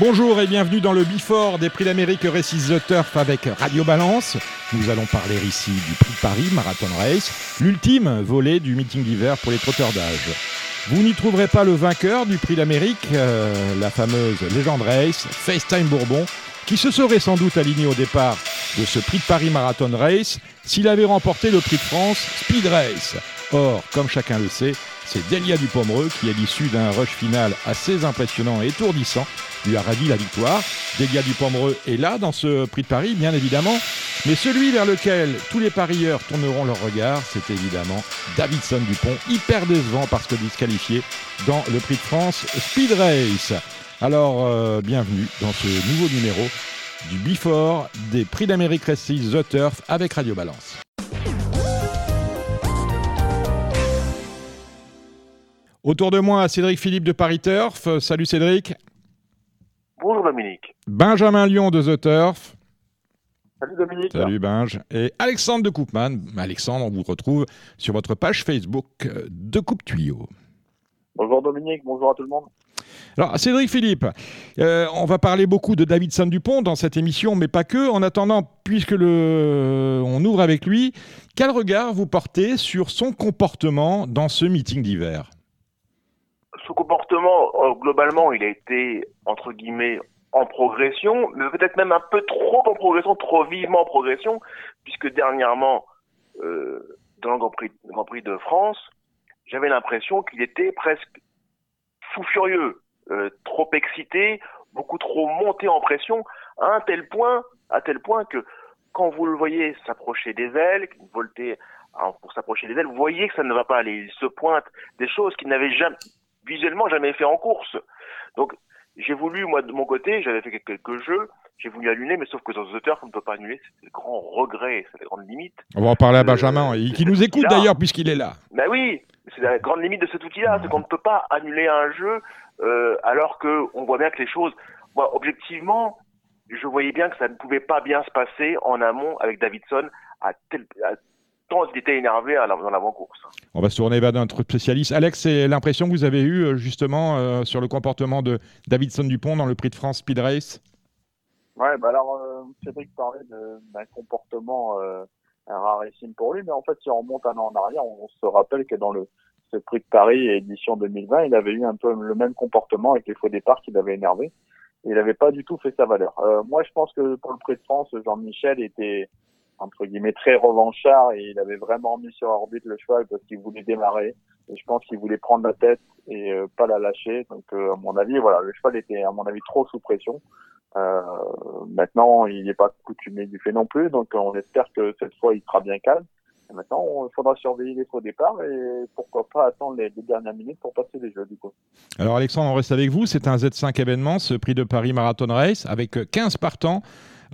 Bonjour et bienvenue dans le Bifort des Prix d'Amérique Récits The Turf avec Radio Balance. Nous allons parler ici du Prix de Paris Marathon Race, l'ultime volet du meeting d'hiver pour les trotteurs d'âge. Vous n'y trouverez pas le vainqueur du Prix d'Amérique, euh, la fameuse légende race, FaceTime Bourbon, qui se serait sans doute aligné au départ de ce Prix de Paris Marathon Race s'il avait remporté le Prix de France Speed Race. Or, comme chacun le sait, c'est Delia Dupomereux qui, à l'issue d'un rush final assez impressionnant et étourdissant, lui a ravi la victoire. Delia Dupomereux est là dans ce Prix de Paris, bien évidemment, mais celui vers lequel tous les parieurs tourneront leur regard, c'est évidemment Davidson Dupont, hyper décevant parce que disqualifié dans le Prix de France Speed Race. Alors, euh, bienvenue dans ce nouveau numéro du Before des Prix d'Amérique Races The Turf avec Radio Balance. Autour de moi, Cédric Philippe de Paris Turf. Salut Cédric. Bonjour Dominique. Benjamin Lyon de The Turf. Salut Dominique. Salut Binge. Et Alexandre de Coupman. Alexandre, on vous retrouve sur votre page Facebook de Coupe Tuyau. Bonjour Dominique, bonjour à tout le monde. Alors Cédric Philippe, euh, on va parler beaucoup de Davidson Dupont dans cette émission, mais pas que. En attendant, puisque le, on ouvre avec lui, quel regard vous portez sur son comportement dans ce meeting d'hiver? Son comportement, euh, globalement, il a été, entre guillemets, en progression, mais peut-être même un peu trop en progression, trop vivement en progression, puisque dernièrement, euh, dans le Grand Prix, Grand Prix de France, j'avais l'impression qu'il était presque fou furieux, euh, trop excité, beaucoup trop monté en pression, à un tel point, à tel point que quand vous le voyez s'approcher des ailes, volter pour s'approcher des ailes, vous voyez que ça ne va pas aller. Il se pointe des choses qu'il n'avait jamais, visuellement jamais fait en course. Donc, j'ai voulu, moi, de mon côté, j'avais fait quelques jeux, j'ai voulu annuler, mais sauf que dans Turf, on ne peut pas annuler, c'est le grand regret, c'est la grande limite. On va en parler à Benjamin, euh, qui nous écoute d'ailleurs, puisqu'il est là. Ben oui, c'est la grande limite de cet outil-là, c'est qu'on ne peut pas annuler un jeu euh, alors que on voit bien que les choses, moi, objectivement, je voyais bien que ça ne pouvait pas bien se passer en amont avec Davidson à tel, tant il était énervé dans l'avant-course. On va se tourner vers notre spécialiste. Alex, c'est l'impression que vous avez eue euh, justement euh, sur le comportement de Davidson Dupont dans le Prix de France Speed Race? Ouais, bah alors euh, Cédric parlait d'un comportement euh, rarissime pour lui, mais en fait si on remonte un an en arrière, on, se rappelle que dans le ce Prix de Paris édition 2020, il avait eu un peu le même comportement avec les faux départs qui l'avaient énervé. il n'avait pas du tout fait sa valeur. Euh, moi, je pense que pour le Prix de France, Jean-Michel était entre guillemets très revanchard et il avait vraiment mis sur orbite le cheval parce qu'il voulait démarrer. Et je pense qu'il voulait prendre la tête et euh, pas la lâcher. Donc euh, à mon avis voilà le cheval était à mon avis trop sous pression. Euh, maintenant il n'est pas coutumé du fait non plus. Donc on espère que cette fois il sera bien calme. Et maintenant il faudra surveiller les faux départs et pourquoi pas attendre les, les, dernières minutes pour passer les jeux du coup. Alors Alexandre on reste avec vous. C'est un Z5 événement ce prix de Paris Marathon Race avec 15 partants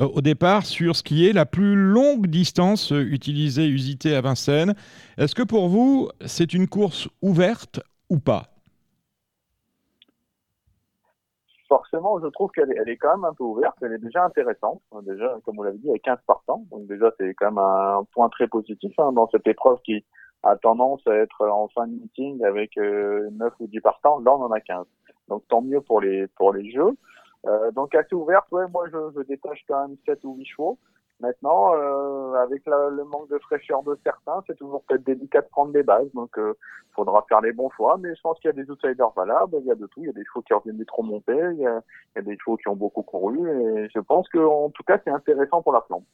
euh, au départ sur ce qui est la plus longue distance euh, utilisée, usitée à Vincennes. Est-ce que pour vous, c'est une course ouverte ou pas? Forcément, je trouve qu'elle est, quand même un peu ouverte. Elle est déjà intéressante. Déjà, comme vous l'avez dit, il y a 15 partants. Donc déjà, c'est quand même un point très positif hein, dans cette épreuve qui a tendance à être en fin de meeting avec euh, 9 ou 10 partants. Là, on en a 15. Donc tant mieux pour les, pour les jeux. Euh, donc assez ouverte, ouais, moi je, je, détache quand même 7 ou 8 chevaux. Maintenant, euh, avec la, le manque de fraîcheur de certains, c'est toujours peut-être délicat de prendre des bases, donc il euh, faudra faire les bons choix. Mais je pense qu'il y a des outsiders valables, il y a de tout, il y a des chevaux qui reviennent des trop montés, il y, a, il y a des chevaux qui ont beaucoup couru, et je pense qu'en tout cas c'est intéressant pour la flambe.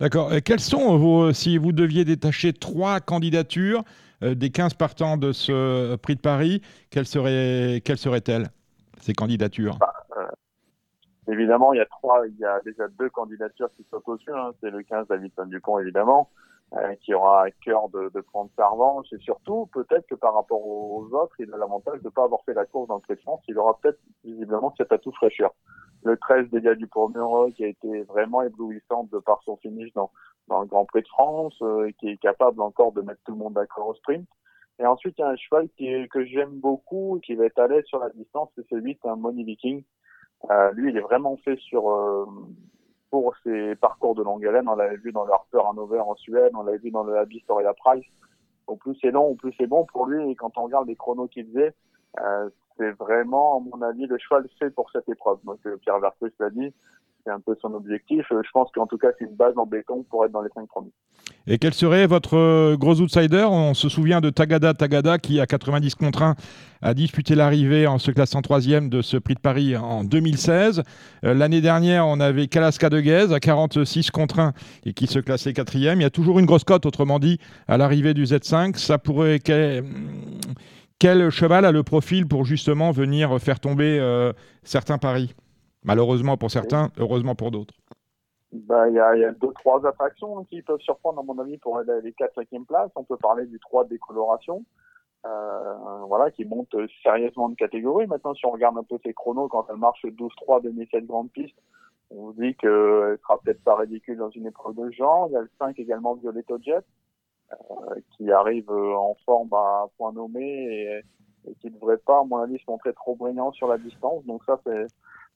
D'accord. Quelles sont vos, si vous deviez détacher trois candidatures des 15 partants de ce prix de Paris, quelles seraient, quelles seraient-elles ces candidatures? Bah, Évidemment, il y a trois, il y a déjà deux candidatures qui sont au-dessus. Hein. C'est le 15 Davidson Dupont, évidemment, euh, qui aura à cœur de, prendre sa revanche. Et surtout, peut-être que par rapport aux autres, il a l'avantage de ne pas avoir fait la course dans le France. Il aura peut-être visiblement cet atout fraîcheur. Le 13 Delia Dupont qui a été vraiment éblouissante de par son finish dans, le Grand Prix de France, euh, qui est capable encore de mettre tout le monde d'accord au sprint. Et ensuite, il y a un cheval que j'aime beaucoup qui va être à l'aise sur la distance, c'est celui d'un Money Viking euh, lui, il est vraiment fait sur euh, pour ses parcours de longue haleine. On l'avait vu dans le Harper Hanover en Suède, on l'avait vu dans le Abyss Storia Price. Au plus c'est long, plus c'est bon pour lui. Et quand on regarde les chronos qu'il faisait, euh, c'est vraiment, à mon avis, le cheval fait pour cette épreuve. Donc, Pierre Vercruz l'a dit, c'est un peu son objectif. Je pense qu'en tout cas, c'est une base en béton pour être dans les cinq premiers. Et quel serait votre euh, gros outsider? On se souvient de Tagada Tagada qui, à 90 contre 1, a disputé l'arrivée en se classant troisième de ce prix de Paris en 2016. Euh, l'année dernière, on avait Kalaska de Guez à 46 contre 1 et qui se classait quatrième. Il y a toujours une grosse cote, autrement dit, à l'arrivée du Z5. Ça pourrait. Quel, quel, cheval a le profil pour justement venir faire tomber euh, certains paris? Malheureusement pour certains, heureusement pour d'autres. Bah, il y, a, y a deux, trois attractions qui peuvent surprendre, à mon avis, pour les 4 5e places. On peut parler du 3 de décoloration, euh, voilà, qui monte sérieusement de catégorie. Maintenant, si on regarde un peu ses chronos, quand elle marche 12-3 2007 grande piste, on vous dit qu'elle sera peut-être pas ridicule dans une épreuve de genre. Il y a le 5 également Violetto Jet, euh, qui arrive en forme à point nommé et, et qui ne devrait pas, à mon avis, se montrer trop brillant sur la distance. Donc ça, c'est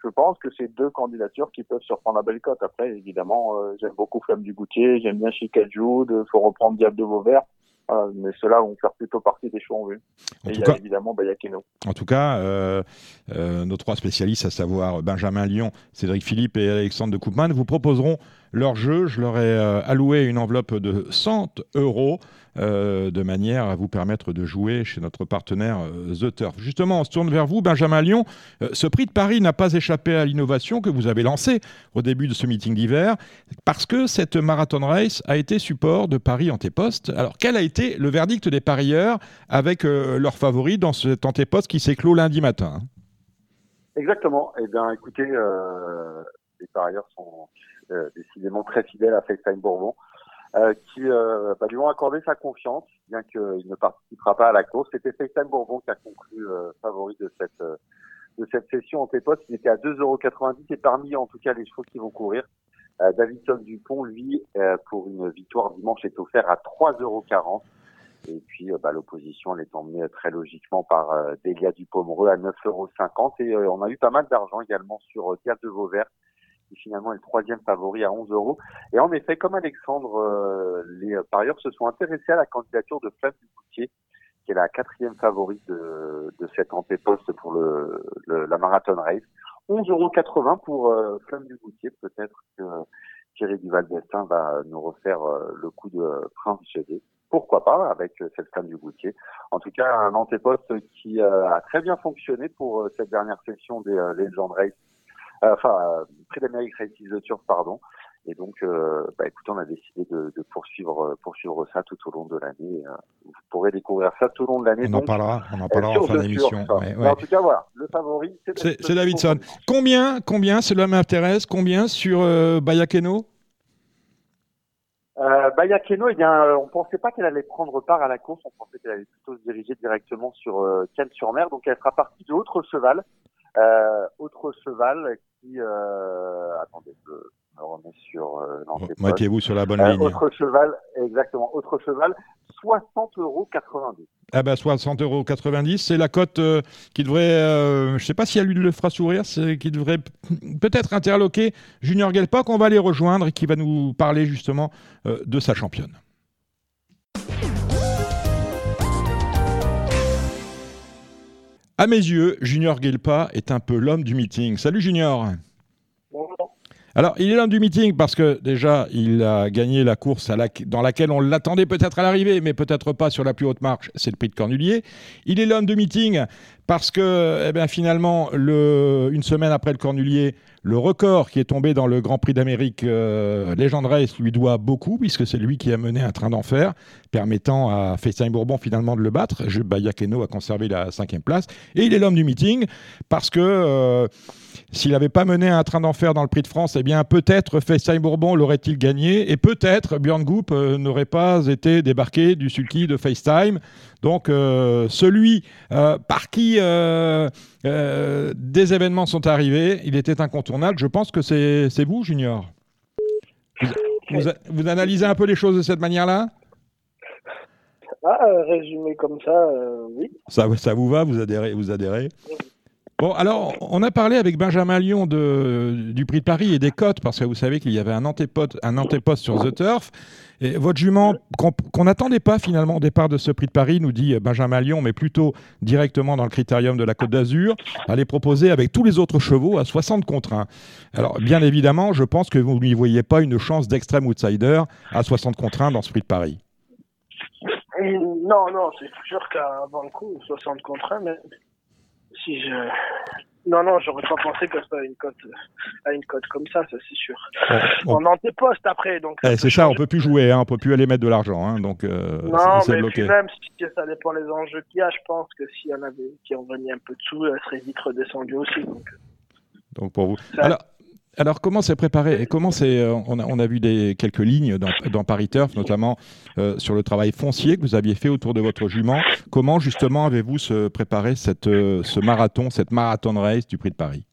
je pense que c'est deux candidatures qui peuvent surprendre la belle cote. Après, évidemment, euh, j'aime beaucoup Flamme du Goutier, j'aime bien Chicago, il faut reprendre Diable de Vauvert. Euh, mais ceux-là vont faire plutôt partie des choix en vue. Et il y a évidemment Bayakeno. En tout cas, euh, nos trois spécialistes, à savoir Benjamin Lyon, Cédric Philippe et Alexandre de Koopman, vous proposeront leur jeu. Je leur ai alloué une enveloppe de 100 euros. Euh, de manière à vous permettre de jouer chez notre partenaire euh, The Turf. Justement, on se tourne vers vous, Benjamin Lyon. Euh, ce prix de Paris n'a pas échappé à l'innovation que vous avez lancée au début de ce meeting d'hiver, parce que cette marathon race a été support de Paris Antéposte. Alors, quel a été le verdict des parieurs avec leurs favoris dans cet Antéposte qui s'éclot lundi matin? Exactement. Eh bien, écoutez, les parieurs sont décidément très fidèles à FaceTime Bourbon. Euh, qui euh, bah, lui ont accordé sa confiance, bien qu'il ne participera pas à la course. C'était FaceTime Bourbon qui a conclu euh, favori de cette de cette session en T-Post. Il était à 2,90€ et parmi en tout cas les chevaux qui vont courir, Davidson Dupont, lui, pour une victoire dimanche, est offert à 3,40€. Et puis bah, l'opposition, elle est emmenée très logiquement par Delia Dupomereux à 9,50€. Et on a eu pas mal d'argent également sur Diable de Vauvert qui finalement est le troisième favori à 11 euros. Et en effet, comme Alexandre, euh, les parieurs se sont intéressés à la candidature de Flamme Dugoutier, qui est la quatrième favorite de, de cette antéposte pour le, la marathon race. 11,80 euros pour euh, Flamme du Goutier. Peut-être que Thierry Duval d'Estaing va nous refaire euh, le coup de Prince GD. Pourquoi pas avec cette Flamme du Goutier. En tout cas, un antéposte qui a très bien fonctionné pour cette dernière session des Legend Race euh, enfin euh, près d'Amérique Turf, pardon. Et donc, euh, bah, écoutez, on a décidé de, de, poursuivre, poursuivre ça tout au long de l'année. Vous pourrez découvrir ça tout au long de l'année. On en parlera, on en parlera en fin d'émission. Ouais, ouais. En tout cas, voilà, le favori, c'est Davidson. Combien, combien, cela m'intéresse, combien sur euh, Bayakeno? Euh, Bayakeno, eh bien, on pensait pas qu'elle allait prendre part à la course, on pensait qu'elle allait plutôt se diriger directement sur euh, sur mer donc elle fera partie de l'autre cheval. Euh, autre cheval qui, euh, attendez, je me remets sur euh, Mettez-vous sur la bonne ligne. Autre cheval, exactement, autre cheval, 60 euros 90. Ah ben 60 euros 90, c'est la cote qui devrait, je ne sais pas si elle lui le fera sourire, c'est qui devrait peut-être interloquer Junior Gelpa qu'on va aller rejoindre et qui va nous parler justement de sa championne. À mes yeux, Junior Gelpa est un peu l'homme du meeting. Salut Junior. Bonjour. Alors, il est l'homme du meeting parce que déjà, il a gagné la course dans laquelle on l'attendait peut-être à l'arrivée, mais peut-être pas sur la plus haute marche, c'est le prix de Cornulier. Il est l'homme du meeting parce que, eh bien, finalement, une semaine après le Cornulier, le record qui est tombé dans le Grand Prix d'Amérique euh, Legend Race lui doit beaucoup, puisque c'est lui qui a mené un train d'enfer, permettant à Festin Bourbon finalement de le battre. Bayakeno a conservé la cinquième place. Et il est l'homme du meeting, parce que euh, s'il n'avait pas mené un train d'enfer dans le Prix de France, eh bien peut-être Festin Bourbon l'aurait-il gagné, et peut-être Björn Goop euh, n'aurait pas été débarqué du sulky de FaceTime. Donc euh, celui euh, par qui des événements sont arrivés, il était incontournable. Je pense que c'est vous, Junior. Vous, analysez un peu les choses de cette manière-là? Ah, résumé comme ça, oui. ça. Ça vous va Vous adhérez, vous adhérez? Bon, alors, on a parlé avec Benjamin Lyon de, du prix de Paris et des cotes, parce que vous savez qu'il y avait un antéposte, un antéposte sur The Turf. Et votre jument, qu'on n'attendait pas finalement au départ de ce prix de Paris, nous dit Benjamin Lyon, mais plutôt directement dans le critérium de la Côte d'Azur, elle est proposée avec tous les autres chevaux à 60 contre 1. Alors, bien évidemment, je pense que vous n'y voyez pas une chance d'extrême outsider à 60 contre 1 dans ce prix de Paris. Non, non, c'est sûr qu'avant le coup, 60 contre 1, mais si je. Non, non, j'aurais pas pensé que ça à une cote, à une cote comme ça, ça c'est sûr. On en antéposte après, donc. Eh, c'est ça, on peut plus jouer, hein, on peut plus aller mettre de l'argent, hein, donc. Euh, non, mais bloqué. même si ça dépend des enjeux qu'il y a, je pense que s'il y en avait qui ont venu un peu dessous, elle serait vite redescendue aussi. Donc, donc pour vous. Alors, alors, comment c'est préparé et comment c'est euh, on, a, on a vu des quelques lignes dans, dans Paris Turf, notamment euh, sur le travail foncier que vous aviez fait autour de votre jument. Comment justement avez-vous préparé cette, euh, ce marathon, cette marathon race du Prix de Paris?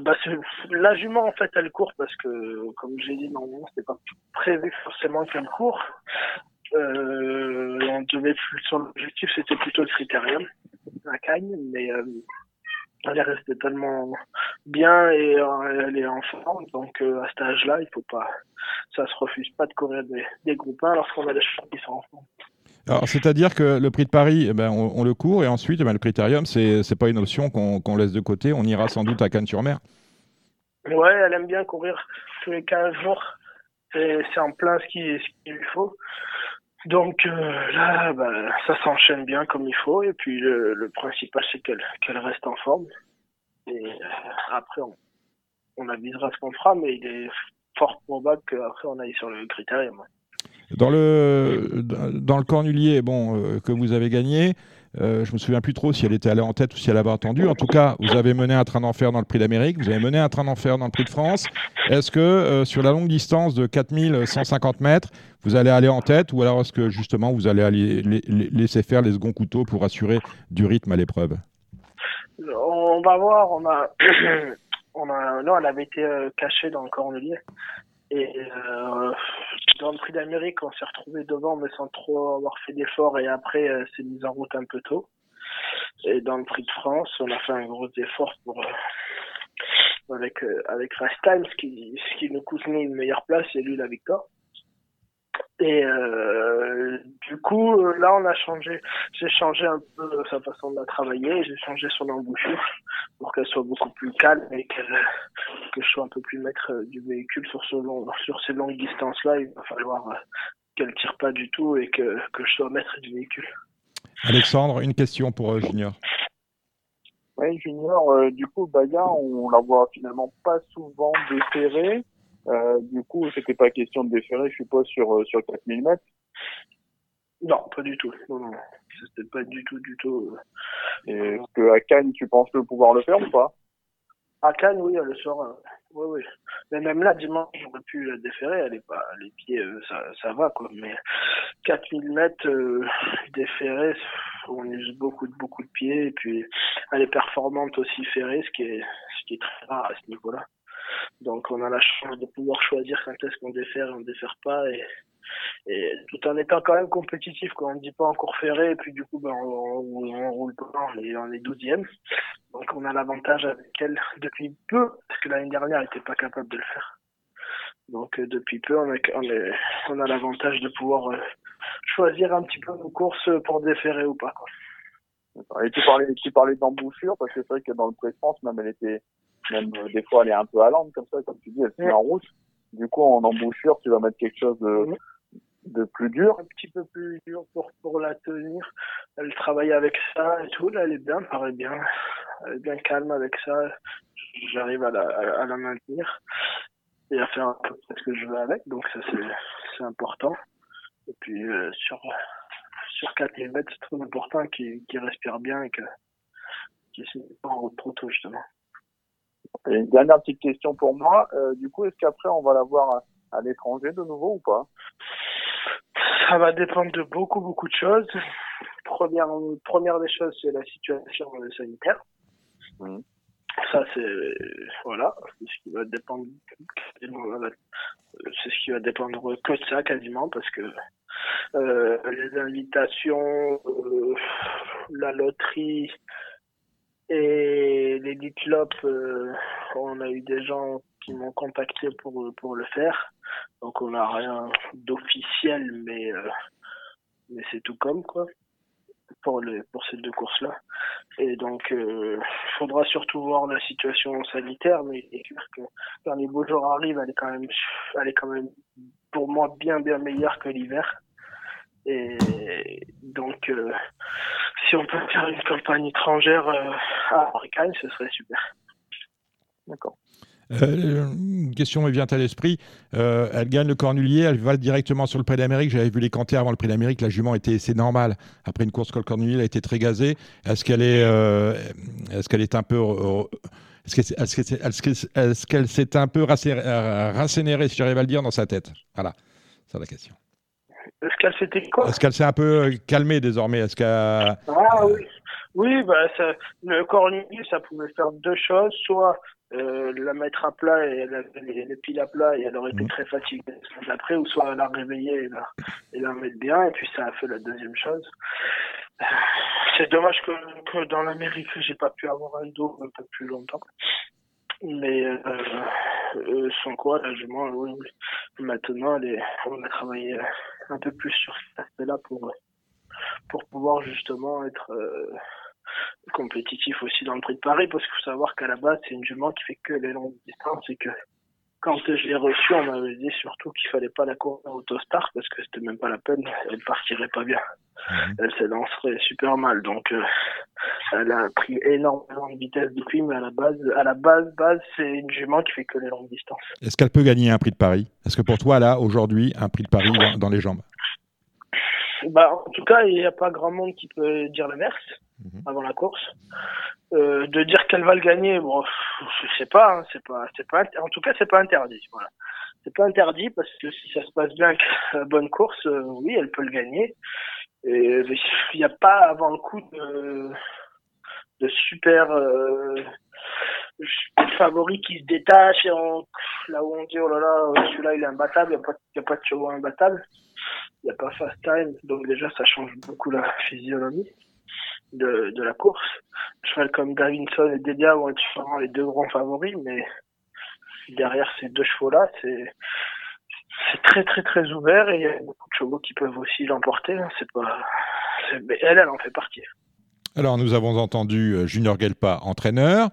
Bah la jument en fait elle court parce que comme j'ai dit normalement c'était pas prévu forcément qu'elle court. on devait son objectif c'était plutôt le critérium, la cagne, mais elle est restée tellement bien et euh, elle est en forme. Donc euh, à cet âge-là, il faut pas, ça se refuse pas de courir des, des groupes 1 lorsqu'on a des chevaux qui sont en forme. Alors, c'est-à-dire que le prix de Paris, eh ben, on, le court et ensuite, eh ben, le critérium, c'est n'est pas une option qu'on laisse de côté. On ira sans doute à Cannes-sur-Mer. Ouais, elle aime bien courir tous les 15 jours. C'est en plein ce qu'il lui faut. Donc euh, là, bah, ça s'enchaîne bien comme il faut. Et puis le, principal, c'est qu'elle reste en forme. Et euh, après, on, on avisera ce qu'on fera, mais il est fort probable qu'après, on aille sur le critérium. Dans le, dans le cornulier bon, euh, que vous avez gagné, euh, je me souviens plus trop si elle était allée en tête ou si elle avait attendu. En tout cas, vous avez mené un train d'enfer dans le prix d'Amérique, vous avez mené un train d'enfer dans le prix de France. Est-ce que euh, sur la longue distance de 4150 mètres, vous allez aller en tête ou alors est-ce que justement vous allez laisser faire les seconds couteaux pour assurer du rythme à l'épreuve? On va voir. On a, on a, non, elle avait été euh, cachée dans le cornulier. Et euh, dans le prix d'Amérique, on s'est retrouvé devant, mais sans trop avoir fait d'efforts. Et après, euh, c'est mis en route un peu tôt. Et dans le prix de France, on a fait un gros effort pour euh, avec euh, avec Time, ce qui ce qui nous coûte nous une meilleure place et lui la victoire. Et euh, du coup, euh, là, on a changé. J'ai changé un peu sa façon de la travailler. J'ai changé son embouchure pour qu'elle soit beaucoup plus calme et que je sois un peu plus maître euh, du véhicule sur ce long, sur ces longues distances-là. Il va falloir qu'elle tire pas du tout et que, que je sois maître du véhicule. Alexandre, une question pour Junior. Oui, Junior, du coup, Baya, on la voit finalement pas souvent déférer. Euh, du coup, c'était pas question de déférer, je suppose, sur, euh, sur 4000 mètres. Non, pas du tout. Non, non. C'était pas du tout, du tout. Euh, est-ce que à Cannes, tu penses le pouvoir le faire ou pas? À Cannes, oui, elle sera. Oui, oui. Mais même là, dimanche, j'aurais pu la déférer. Elle est pas, les pieds, ça, ça va, quoi. Mais 4000 mètres euh, déférés, on use beaucoup, beaucoup de pieds. Et puis, elle est performante aussi ferrée, ce qui est, ce qui est très rare à ce niveau-là. Donc on a la chance de pouvoir choisir quand est-ce qu'on défère et on défère pas et, tout en étant quand même compétitif quoi. On ne dit pas encore ferré et puis du coup ben on, roule pas, on est on est douzième. Donc on a l'avantage avec elle depuis peu parce que l'année dernière elle n'était pas capable de le faire. Donc euh, depuis peu on a on, a l'avantage de pouvoir euh, choisir un petit peu nos courses pour déférer ou pas quoi. Et tu parlais, tu parlais d'embouchure parce que c'est vrai que dans le pré France même elle était même euh, des fois, elle est un peu allante comme ça, comme tu dis, elle se met en route. Du coup, en embouchure, tu vas mettre quelque chose de, de plus dur. Un petit peu plus dur pour, pour la tenir. Elle travaille avec ça et tout. Là, elle est bien, paraît bien. Elle est bien calme avec ça. J'arrive à la, à, la maintenir et à faire un peu ce que je veux avec. Donc, ça, c'est important. Et puis, euh, sur, sur 4 mètres, c'est très important qu'il respire bien et que qu'il ne se pas en route trop tôt, justement. Et une dernière petite question pour moi. Euh, du coup, est-ce qu'après, on va la voir à, l'étranger de nouveau ou pas? Ça va dépendre de beaucoup, beaucoup de choses. Première, première des choses, c'est la situation sanitaire. Mmh. Ça, c'est voilà, c'est ce qui va dépendre. C'est ce qui va dépendre que de ça quasiment parce que euh, les invitations, euh, la loterie, Et les Lop, euh, on a eu des gens qui m'ont contacté pour, pour le faire. Donc on n'a rien d'officiel, mais, euh, mais c'est tout comme quoi pour, les, pour ces deux courses-là. Et donc, il euh, faudra surtout voir la situation sanitaire, mais il est que quand les beaux jours arrivent, elle est quand même, elle est quand même pour moi bien bien meilleure que l'hiver. Et donc, euh, si on peut faire une campagne étrangère euh, à ce serait super. D'accord. Euh, une question me vient à l'esprit. elle gagne le Cornulier, elle va directement sur le Prix d'Amérique. J'avais vu les canters avant le Prix d'Amérique. La jument était, c'est normal. Après une course col Cornulier, elle a été très gazée. Est-ce qu'elle est, est-ce qu'elle est un peu, est-ce qu'elle s'est un peu rassénérée, si j'arrive à le dire, dans sa tête? Voilà, c'est la question. Est-ce qu'elle s'était quoi Est-ce qu'elle s'est un peu euh, calmée désormais? Est-ce Ah oui, oui, bah ça, le cornulier, ça pouvait faire deux choses, soit euh, la mettre à plat et elle les, piles à plat et elle aurait été mhm. très fatiguée après, ou soit la réveiller et la, et la mettre bien, et puis ça a fait la deuxième chose. C'est dommage que, que dans l'Amérique, j'ai pas pu avoir un dos un peu plus longtemps. Mais euh, euh, sans quoi, là, oui, maintenant, on a travaillé un peu plus sur cet aspect-là pour, pour pouvoir justement être euh, compétitif aussi dans le prix de Paris, parce qu'il faut savoir qu'à la base, c'est une jument qui fait que les longues distances et que quand je l'ai reçue, on m'avait dit surtout qu'il fallait pas la courir en autostar parce que c'était même pas la peine, elle partirait pas bien. Mhm. Elle se lancerait super mal. Donc, euh, elle a pris énormément de vitesse depuis, mais à la base, à la base, base, c'est une jument qui fait que les longues distances. Est-ce qu'elle peut gagner un prix de Paris? Est-ce que pour toi, là, aujourd'hui, un prix de Paris dans les jambes? Bah, en tout cas, il n'y a pas grand monde qui peut dire l'inverse mhm. avant la course. Euh, de dire qu'elle va le gagner, bon, je sais pas, hein, c'est pas, c'est pas, en tout cas, c'est pas interdit. Voilà, c'est pas interdit parce que si ça se passe bien, la bonne course, euh, oui, elle peut le gagner. Et il n'y a pas avant le coup de, de super euh, favori qui se détache et là où on dit oh là là celui-là il est imbattable, il n'y a pas, y a pas de chevaux imbattable n'y a pas fast time, donc déjà ça change beaucoup la physionomie de, de la course. Cheval comme Davinson et Delia vont être sûrement les deux grands favoris, mais derrière ces deux chevaux-là, c'est c'est très très très ouvert et il y a beaucoup de chevaux qui peuvent aussi l'emporter. Hein. C'est pas, mais elle, elle en fait partie. Alors nous avons entendu euh, Junior Gelpa entraîneur,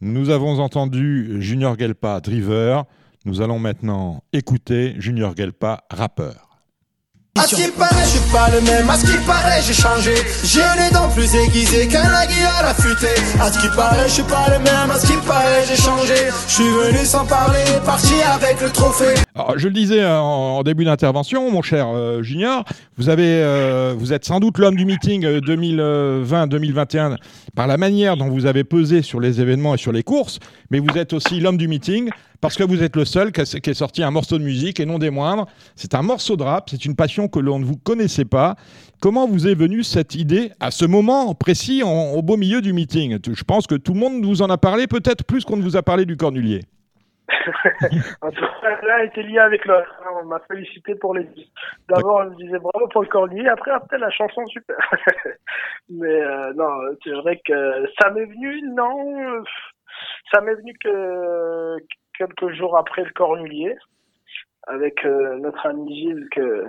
nous avons entendu Junior Gelpa driver. Nous allons maintenant écouter Junior Gelpa rappeur. À ce qui paraît, je suis pas le même. À ce qui paraît, j'ai changé. J'ai les dents plus aiguisées qu'un aiguillard affûté. À ce qui paraît, je suis pas le même. À ce qui paraît, j'ai changé. Je suis venu sans parler, parti avec le trophée. Alors, je le disais en, début d'intervention, mon cher euh, Junior, vous, avez, euh, vous êtes sans doute l'homme du meeting 2020-2021 euh, par la manière dont vous avez pesé sur les événements et sur les courses, mais vous êtes aussi l'homme du meeting parce que vous êtes le seul qui, a, sorti un morceau de musique et non des moindres. C'est un morceau de rap, c'est une passion que l'on ne vous connaissait pas. Comment vous est venue cette idée à ce moment précis, au beau milieu du meeting? Je pense que tout le monde vous en a parlé, peut-être plus qu'on ne vous a parlé du Cornulier. en tout cas, là, était lié avec l'autre. On m'a félicité pour les deux. D'abord, on me disait bravo pour le cornulier. Après, après la chanson, super. Mais euh, non, c'est vrai que ça m'est venu, non. Ça m'est venu que quelques jours après le Cornulier, avec euh, notre ami Gilles que.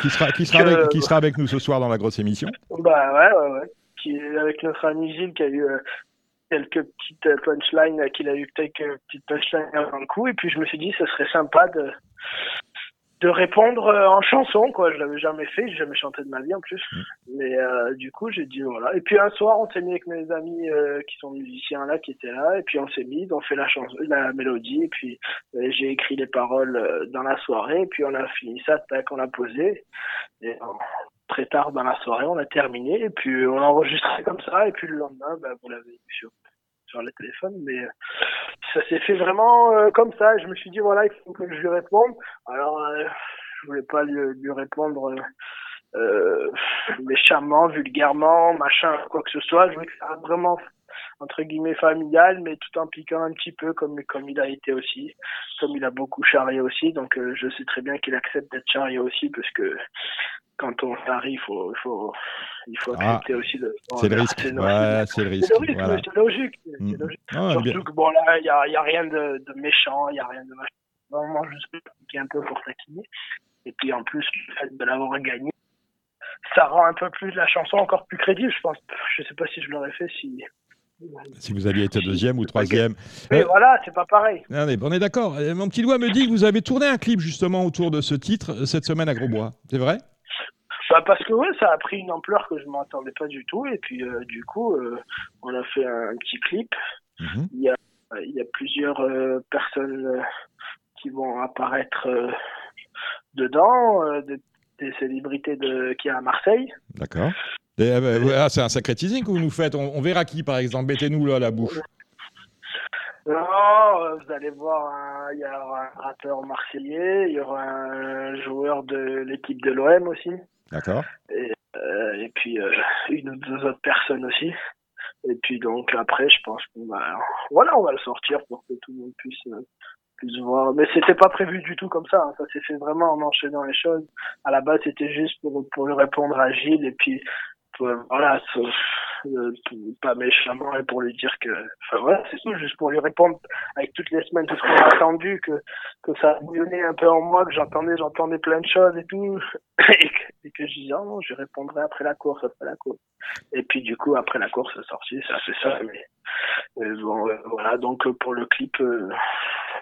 Qui sera, qui, sera avec, qui sera avec nous ce soir dans la grosse émission Bah ouais, ouais, ouais. Qui, avec notre ami Gilles qui a eu euh, quelques petites euh, punchlines, qu'il a eu quelques petites punchlines avant le coup. Et puis je me suis dit, ce serait sympa de, de répondre euh, en chanson quoi. Je l'avais jamais fait j'ai jamais chanté de ma vie en plus. Mm. mais euh, du coup j'ai dit voilà. Et puis un soir on s'est mis avec mes amis euh, qui sont musiciens là qui étaient là. Et puis on s'est mis on fait la chanson la mélodie. Et puis j'ai écrit les paroles dans la soirée. Et puis on a fini ça tac on a posé. Et très tard dans la soirée on a terminé. Et puis on a enregistré comme ça. Et puis le lendemain bah, vous l'avez vu sur sur le téléphone, mais euh, ça s'est fait vraiment euh, comme ça. Je me suis dit, voilà, il faut que je lui réponde. Alors, euh, je voulais pas lui, lui répondre méchamment, vulgairement, machin, quoi que ce soit. Je voulais que ça reste vraiment entre guillemets familial, mais tout en piquant un petit peu comme comme il a été aussi, comme il a beaucoup charrié aussi. Donc je sais très bien qu'il accepte d'être charrié aussi parce que quand on arrive, il faut, il faut, il faut Ah, accepter aussi de. C'est le risque. c'est le C'est risque. risque, Voilà. c'est logique. c'est Mm. logique. Ah, bien. Surtout que bon là, il y a, il y a rien de, de méchant, il y a rien de machin. Vraiment juste un peu pour taquiner. Et puis en plus, le fait de l'avoir gagné, ça rend un peu plus la chanson encore plus crédible, je pense. Je sais pas si je l'aurais fait si. Si vous aviez été deuxième ou troisième. Mais Euh, voilà, c'est pas pareil. Non, mais on est d'accord. Euh, Mon petit doigt me dit que vous avez tourné un clip justement autour de ce titre euh, cette semaine à Grosbois. C'est vrai? Bah parce que ouais, ça a pris une ampleur que je m'attendais pas du tout. Et puis euh, du coup, euh, on a fait un petit clip. Mhm. Il y a, il y a plusieurs personnes qui vont apparaître dedans, des, des célébrités de, qui est à Marseille. D'accord. Euh, voilà, c'est un sacré teasing que vous nous faites. On, on verra qui, par exemple. Mettez-nous là à la bouche. Non, euh, vous allez voir, il y aura un rappeur marseillais, il y aura un joueur de l'équipe de l'OM aussi, D'accord. euh, et puis euh, une ou deux autres personnes aussi. Et puis donc après, je pense qu'on va, voilà, on va le sortir pour que tout le monde puisse euh, puisse voir. Mais c'était pas prévu du tout comme ça. hein. Ça s'est fait vraiment en enchaînant les choses. À la base, c'était juste pour pour lui répondre à Gilles et puis voilà, euh, pas méchamment et pour lui dire que, enfin voilà, c'est tout, juste pour lui répondre avec toutes les semaines tout ce qu'on a attendu, que que ça bouillonnait un peu en moi, que j'entendais, j'entendais plein de choses et tout, et que, et que je disais oh non, je répondrai après la course, après la course. Et puis du coup après la course c'est sorti, ça fait ça, mais mais bon, euh, voilà, donc euh, pour le clip, euh,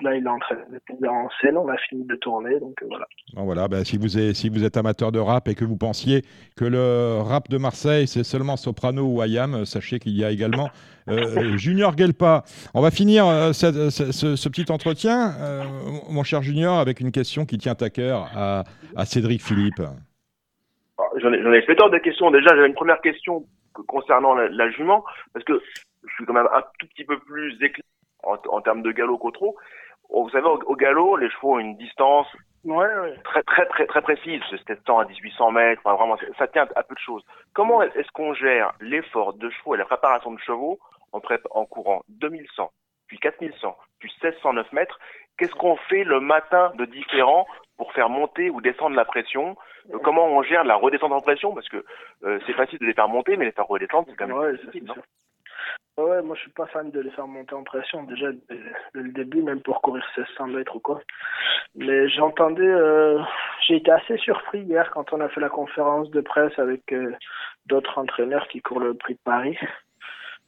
là il est en train d'être en scène, on a fini de tourner, donc euh, voilà. Bon, voilà, ben, si, vous êtes, si vous êtes amateur de rap et que vous pensiez que le rap de Marseille, c'est seulement Soprano ou Ayam, euh, sachez qu'il y a également euh, Junior Gelpa. On va finir euh, cette- ce, ce- ce petit entretien, euh, mon cher Junior, avec une question qui tient à cœur à, à Cédric Philippe. Alors, J'en ai, j'en ai pléthore de questions. Déjà, j'avais une première question que- concernant la, la jument, parce que je suis quand même un tout petit peu plus éclairé en, en termes de galop qu'au trot. Vous savez, au, au galop, les chevaux ont une distance Ouais, ouais. très très très très précise, c'est 700 à 1800 mètres, enfin, vraiment, ça tient à peu de choses. Comment est-ce qu'on gère l'effort de chevaux et la préparation de chevaux en, prép- en courant 2100, puis 4100, puis 1609 mètres? Qu'est-ce qu'on fait le matin de différent pour faire monter ou descendre la pression? Euh, Comment on gère la redescente en pression? Parce que euh, c'est facile de les faire monter, mais les faire redescendre, c'est quand même Ouais, difficile. Ouais, moi je suis pas fan de les faire monter en pression déjà dès, le début, même pour courir 1600 mètres ou quoi. Mais j'entendais, euh, j'ai été assez surpris hier quand on a fait la conférence de presse avec euh, d'autres entraîneurs qui courent le Prix de Paris.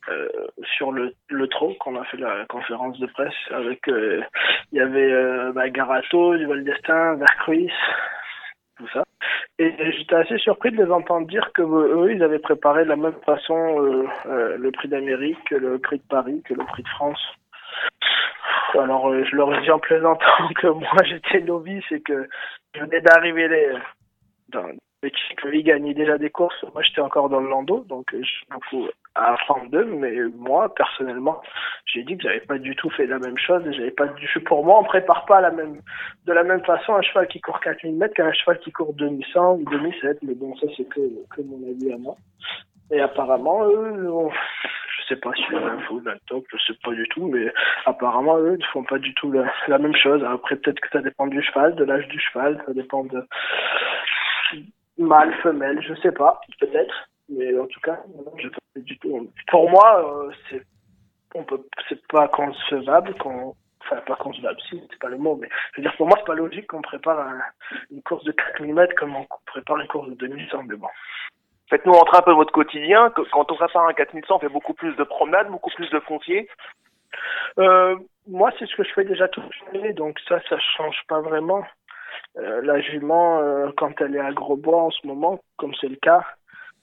Euh, sur le, le trot qu'on a fait la conférence de presse avec euh, il y avait bah, Garato, Duval d'Estaing, Vercruis, Et j'étais assez surpris de les entendre dire que euh, eux, ils avaient préparé de la même façon euh, euh, le prix d'Amérique, que le prix de Paris, que le prix de France. Alors, euh, je leur ai dit en plaisantant que moi, j'étais novice et que je venais d'arriver les, dans l'équipe que ils gagnaient déjà des courses. Moi, j'étais encore dans le landau, donc euh, j'ai beaucoup à apprendre d'eux. Mais moi, personnellement, j'ai dit que j'avais pas du tout fait la même chose. J'avais pas du pour moi, on prépare pas de la même façon un cheval qui court 4000 mètres qu'un cheval qui court 2100 ou 2007. Mais bon, ça c'est que, que mon avis à moi. Et apparemment, eux, on- je sais pas si c'est l'info, la top, je sais pas du tout, mais apparemment, eux ne font pas du tout la même chose. Après, peut-être que ça dépend du cheval, de l'âge du cheval, ça dépend de mâle, femelle, je sais pas, peut-être. Mais en tout cas, non, j'ai pas du tout. Pour moi, euh, c'est on peut c'est pas concevable qu'on enfin pas concevable si c'est pas le mot mais je veux dire pour moi c'est pas logique qu'on prépare un- une course de 4000 mètres comme on prépare une course de 2100 mais bon Faites-nous rentrer un peu votre quotidien. Quand on prépare un 4100, on fait beaucoup plus de promenades, beaucoup plus de fonciers. euh, moi c'est ce que je fais déjà toute l'année donc ça ça change pas vraiment euh, la jument euh, quand elle est à Grosbois en ce moment comme c'est le cas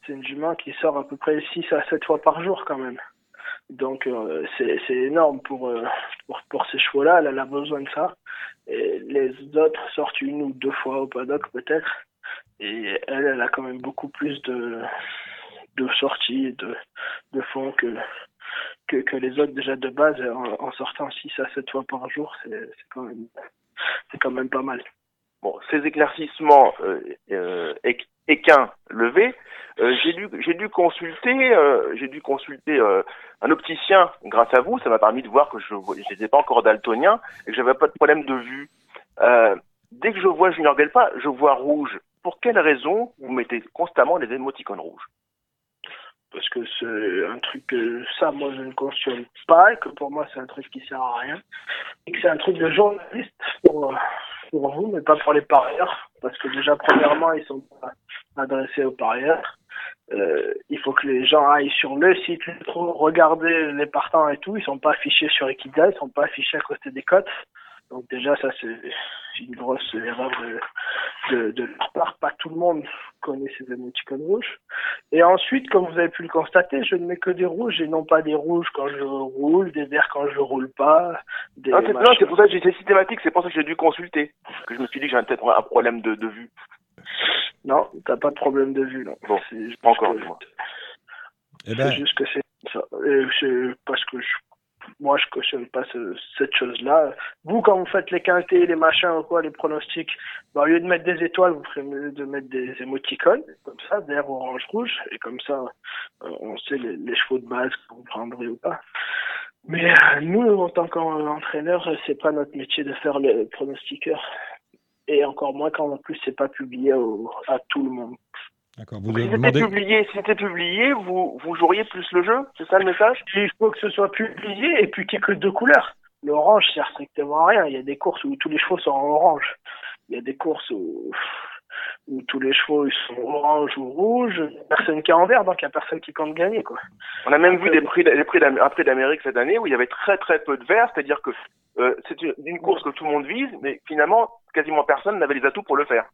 c'est une jument qui sort à peu près 6 à 7 fois par jour quand même. Donc euh, c'est énorme pour, pour ces chevaux là elle, a besoin de ça. Et les autres sortent une ou deux fois au paddock peut-être. Et elle elle a quand même beaucoup plus de de sorties de de fond que que, les autres déjà de base. En, sortant 6 à 7 fois par jour c'est quand quand même pas mal Ces éclaircissements euh, euh, équ- équins levés, euh, j'ai dû consulter euh, j'ai dû consulter un opticien grâce à vous. Ça m'a permis de voir que je n'étais pas encore daltonien et que j'avais pas de problème de vue. Dès que je vois Junior Gelpa, je vois rouge. pour quelle raison vous mettez constamment les émoticônes rouges? Parce que c'est un truc que ça, moi, je ne cautionne pas, et que pour moi, c'est un truc qui sert à rien, et que c'est un truc de journaliste pour, pour vous, mais pas pour les parieurs, parce que déjà, premièrement, ils sont pas adressés aux parieurs. Euh, il faut que les gens aillent sur le site, regarder les partants et tout. Ils sont pas affichés sur Equidia, ils sont pas affichés à côté des cotes. Donc déjà, ça c'est une grosse erreur de, de, de, leur part. Pas tout le monde connaît ces émoticônes rouges. Et ensuite, comme vous avez pu le constater, je ne mets que des rouges et non pas des rouges quand je roule, des verts quand je roule pas. Des non, c'est pour ça que j'étais systématique, c'est pour ça que j'ai dû consulter. Que je me suis dit que j'avais peut-être un problème de, de vue. Non, t'as pas de problème de vue, non. Bon, pas encore, moi. Eh ben... C'est juste que c'est ça. Et c'est parce que je moi, je cautionne pas ce, cette chose-là. Vous, quand vous faites les quintés, les machins ou quoi, les pronostics, bah, au lieu de mettre des étoiles, vous ferez mieux de mettre des émoticônes, comme ça, vert, orange, rouge, et comme ça, euh, on sait les, les, chevaux de base que vous prendrez ou pas. Mais euh, nous, en tant qu'entraîneur, c'est pas notre métier de faire le pronostiqueur. Et encore moins quand en plus c'est pas publié au, à tout le monde. D'accord. Vous si c'était publié, si c'était publié, vous, vous joueriez plus le jeu C'est ça le message? Il faut que ce soit publié et puis qu'il n'y ait que deux couleurs. L'orange sert strictement à rien. Il y a des courses où tous les chevaux sont en orange. Il y a des courses où, où tous les chevaux ils sont orange ou rouge. Il n'y a personne qui est en vert, donc il n'y a personne qui compte gagner. Quoi. On a même vu des prix, des prix d'Amérique cette année où il y avait très très peu de vert, c'est-à-dire que euh, c'est une course que tout le monde vise, mais finalement quasiment personne n'avait les atouts pour le faire.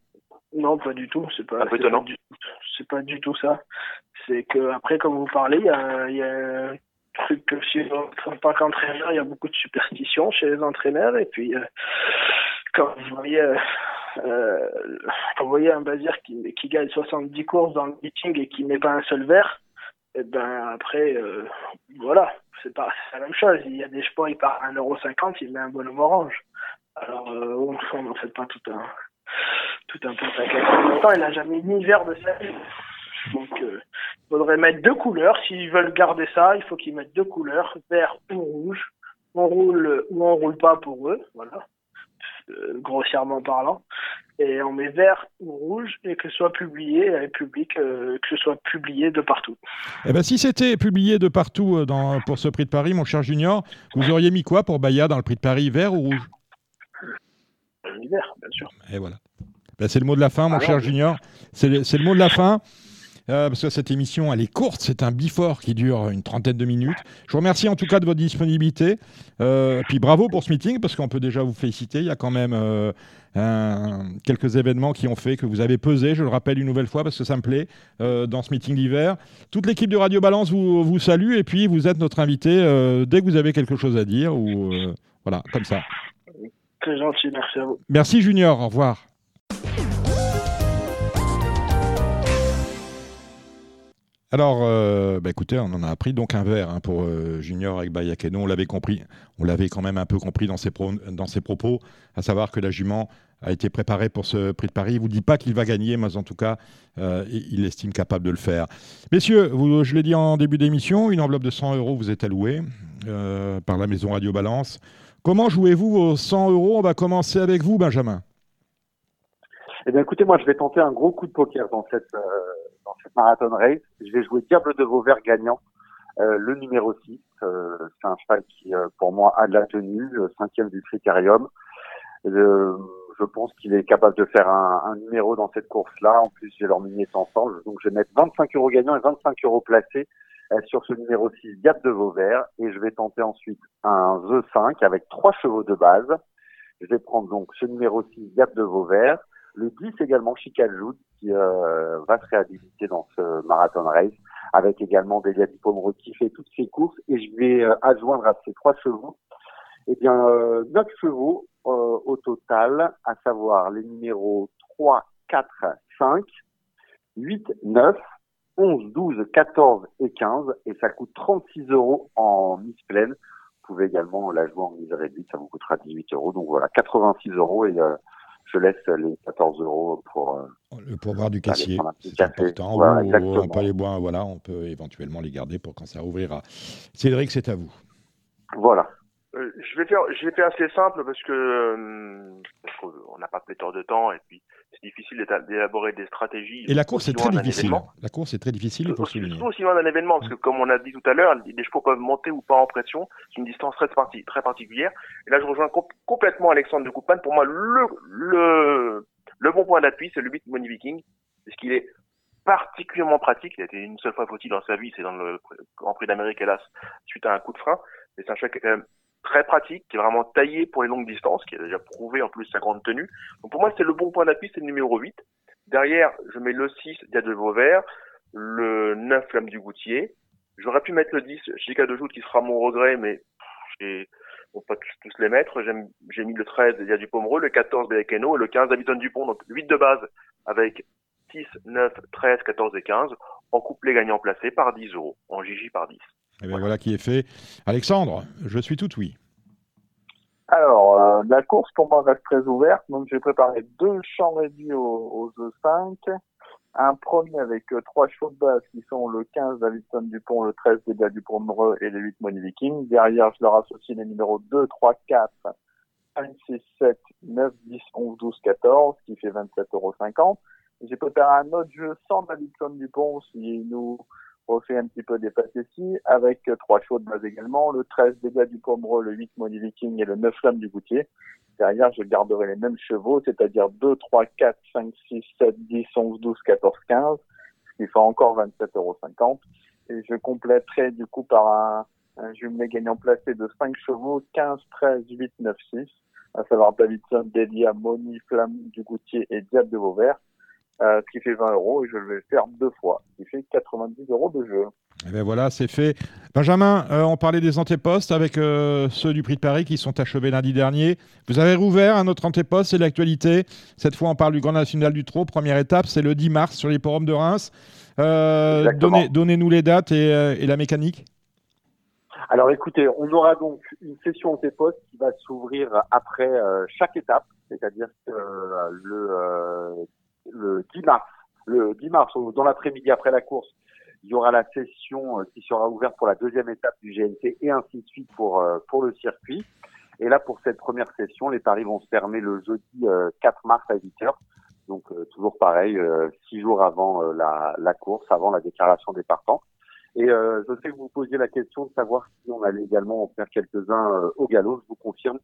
Non, pas du tout. C'est pas, c'est pas, du tout ça. C'est que après, comme vous parlez, il y a, y a un truc que si en tant qu'entraîneur, il y a beaucoup de superstitions chez les entraîneurs. Et puis, euh, quand vous voyez, euh, quand vous voyez un Bazir qui, qui gagne 70 courses dans le meeting et qui met pas un seul verre, et eh ben après, euh, voilà, c'est pas la même chose. Il y a des chevaux, il part à 1,50€, il met un bonhomme orange. Alors, euh, on n'en fait pas tout un tout un peu Pourtant, il n'a jamais mis vert de sa vie. Donc, euh, il faudrait mettre deux couleurs. S'ils veulent garder ça, il faut qu'ils mettent deux couleurs, vert ou rouge. On roule ou on roule pas pour eux, voilà, euh, grossièrement parlant. Et on met vert ou rouge et que ce soit publié à public, euh, que ce soit publié de partout. Eh ben, si c'était publié de partout dans, pour ce prix de Paris, mon cher Junior, vous auriez mis quoi pour Baya dans le prix de Paris, vert ou rouge? Vert, bien sûr. Et voilà. Ben, c'est le mot de la fin, mon cher Junior. C'est le, le, mot de la fin. Euh, parce que cette émission, elle est courte, c'est un bifort qui dure une trentaine de minutes. Je vous remercie en tout cas de votre disponibilité. Euh, puis bravo pour ce meeting, parce qu'on peut déjà vous féliciter. Il y a quand même euh, un, quelques événements qui ont fait que vous avez pesé, je le rappelle une nouvelle fois, parce que ça me plaît, dans ce meeting d'hiver. Toute l'équipe de Radio Balance vous, vous, salue, et puis vous êtes notre invité dès que vous avez quelque chose à dire, ou voilà, comme ça. Très gentil, merci à vous. Merci Junior, au revoir. Alors, euh, bah, écoutez, on en a appris donc un verre hein, pour euh, Junior avec Bayakeno. On l'avait compris, on l'avait quand même un peu compris dans ses, propos, à savoir que la jument a été préparée pour ce prix de Paris. Il ne vous dit pas qu'il va gagner, mais en tout cas, euh, il estime capable de le faire. Messieurs, je l'ai dit en début d'émission, une enveloppe de 100 euros vous est allouée par la maison Radio Balance. Comment jouez-vous vos 100 euros? On va commencer avec vous, Benjamin. Eh bien, écoutez, moi, je vais tenter un gros coup de poker dans cette dans cette marathon race. Je vais jouer Diable de Vauvert gagnant, euh, le numéro 6. Euh, c'est un cheval qui, euh, pour moi, a de la tenue, cinquième du critérium. je pense qu'il est capable de faire un, un numéro dans cette course-là. En plus, j'ai leur minier ensemble. Donc, je vais mettre 25 euros gagnants et 25 euros placés sur ce numéro 6, Diable de Vauvert. Et je vais tenter ensuite un The 5 avec trois chevaux de base. Je vais prendre donc ce numéro 6, Diable de Vauvert. Le 10 également, Chicajoud, qui euh, va se réhabiliter dans ce marathon race, avec également Delia Dipomro qui fait toutes ses courses. Et je vais euh, adjoindre à ces trois chevaux, eh bien, euh, neuf chevaux euh, au total, à savoir les numéros 3, 4, 5, 8, 9, 11, 12, 14 et 15. Et ça coûte 36 euros en mise pleine. Vous pouvez également la jouer en mise réduite, ça vous coûtera 18 euros. Donc voilà, 86 euros et je laisse les 14 euros pour. Euh, le pourboire du caissier, c'est important. Voilà, ou, on peut les boire, voilà, on peut éventuellement les garder pour quand ça ouvrira. Cédric, c'est à vous. Voilà. Euh, je vais faire, je vais faire assez simple parce que euh, on n'a pas pléthore de temps et puis c'est difficile d'élaborer des stratégies. Et la course est très difficile. La course est très difficile, il faut souligner. aussi loin d'un événement, parce que comme on a dit tout à l'heure, les chevaux peuvent monter ou pas en pression. C'est une distance très, très particulière. Et là, je rejoins complètement Alexandre de Coupane. Pour moi, le, le, le bon point d'appui, c'est le 8 Money Viking, parce qu'il est particulièrement pratique. Il a été une seule fois faut-il dans sa vie, c'est dans le Grand Prix d'Amérique, hélas, suite à un coup de frein. Mais c'est un cheval qui est quand même très pratique, qui est vraiment taillé pour les longues distances, qui a déjà prouvé en plus sa grande tenue. Donc pour moi, c'est le bon point d'appui, c'est le numéro 8. Derrière, je mets le 6, Dia de Vauvert, le 9, Flamme du Goutier. J'aurais pu mettre le 10, Chica de Joute, qui sera mon regret, mais j'ai on peut pas tous, les mettre. J'ai mis le 13, Dia du Pomereux, le 14, Belekeno, et le 15, Davidson Dupont. Donc 8 de base avec 6, 9, 13, 14 et 15, en couplet gagnant placé par 10 euros, en Gigi par 10. Eh bien voilà qui est fait. Alexandre, je suis tout oui. Alors, euh, la course pour moi reste très ouverte, donc j'ai préparé deux champs réduits aux, aux 5 Un premier avec euh, trois chevaux de base qui sont le 15 Davidson Dupont, le 13 Déga Dupont Mereux et les 8 Money Viking. Derrière, je leur associe les numéros 2, 3, 4, 5, 6, 7, 9, 10, 11, 12, 14, qui fait 27,50 euros. J'ai préparé un autre jeu sans Davidson Dupont si nous refait un petit peu des facéties avec trois chevaux de base également, le 13 dégâts du Pomereux, le 8 Money Viking et le 9 Flamme du Goutier. Derrière, je garderai les mêmes chevaux, c'est-à-dire 2, 3, 4, 5, 6, 7, 10, 11, 12, 14, 15, ce qui fait encore 27,50 euros. Et je compléterai du coup par un, un jumelé gagnant placé de 5 chevaux, 15, 13, 8, 9, 6, à savoir Davidson, Delia, Moni, Flamme du Goutier et Diable de Vauvert. Euh, qui fait 20 euros et je vais le faire deux fois, qui fait 90 euros de jeu. Et eh bien voilà, c'est fait. Benjamin, euh, on parlait des antépostes avec euh, ceux du prix de Paris qui sont achevés lundi dernier. Vous avez rouvert un autre antéposte, c'est l'actualité. Cette fois, on parle du Grand National du Trot. Première étape, c'est le 10 mars sur les forums de Reims. donnez, nous les dates et, la mécanique. Alors écoutez, on aura donc une session antéposte qui va s'ouvrir après chaque étape, c'est-à-dire que le le 10 mars, le 10 mars, dans l'après-midi après la course, il y aura la session euh, qui sera ouverte pour la deuxième étape du GNT et ainsi de suite pour, euh, pour le circuit. Et là, pour cette première session, les paris vont se fermer le jeudi 4 euh, mars à 8 heures. Donc toujours pareil, six jours avant la, la, course, avant la déclaration des partants. Et je sais que vous posiez la question de savoir si on allait également en faire quelques-uns au galop. Je vous confirme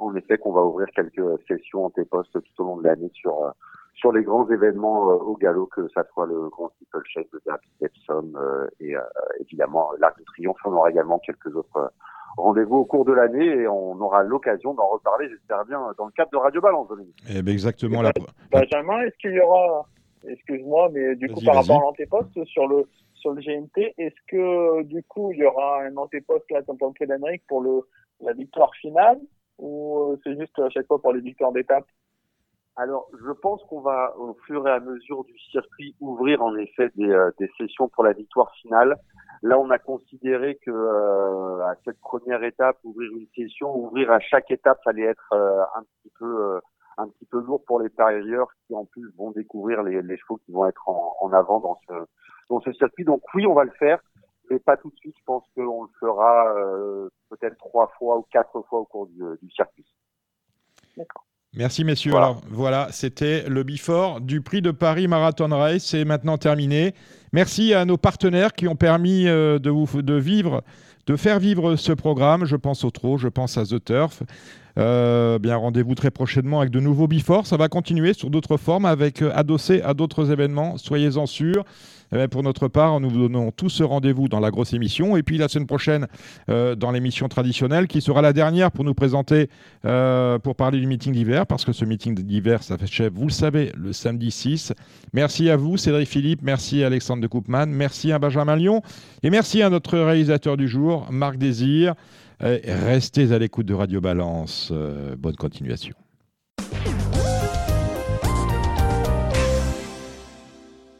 en effet qu'on va ouvrir quelques sessions en T-Post tout au long de l'année sur sur les grands événements euh, au galop, que ça soit le Grand Steeplechase, le Derby Epsom euh, et euh, évidemment l'Arc de Triomphe. On aura également quelques autres rendez-vous au cours de l'année et on aura l'occasion d'en reparler, j'espère bien, dans le cadre de Radio Balance, Dominique. Eh bien, exactement. La... Benjamin, est-ce qu'il y aura, excuse-moi, mais du coup, par rapport à l'antéposte sur le, sur le GMT, est-ce que du coup, il y aura un antéposte là, comme pour le d'Amérique pour le, la victoire finale ou c'est juste à chaque fois pour les victoires d'étape? Alors, je pense qu'on va, au fur et à mesure du circuit, ouvrir en effet des, euh, des sessions pour la victoire finale. Là, on a considéré que euh, à cette première étape, ouvrir une session, ouvrir à chaque étape, allait être euh, un petit peu un petit peu lourd pour les parieurs qui en plus vont découvrir les, les chevaux qui vont être en, en, avant dans ce dans ce circuit. Donc oui, on va le faire, mais pas tout de suite. Je pense qu'on le fera peut-être trois fois ou quatre fois au cours du, du circuit. D'accord. Merci messieurs. Alors voilà, c'était le before du prix de Paris Marathon Race. C'est maintenant terminé. Merci à nos partenaires qui ont permis euh, de, vous, de vivre, de faire vivre ce programme. Je pense au Trot, je pense à The Turf. Euh, bien rendez-vous très prochainement avec de nouveaux before. Ça va continuer sur d'autres formes avec euh, adossé à d'autres événements. Soyez-en sûrs. Eh pour notre part, nous vous donnons tous ce rendez-vous dans la grosse émission. Et puis la semaine prochaine, euh, dans l'émission traditionnelle, qui sera la dernière pour nous présenter, pour parler du meeting d'hiver, parce que ce meeting d'hiver, ça fait chef, vous le savez, le samedi 6. Merci à vous, Cédric Philippe. Merci à Alexandre de Coupman. Merci à Benjamin Lyon. Et merci à notre réalisateur du jour, Marc Désir. Restez à l'écoute de Radio Balance. Euh, bonne continuation.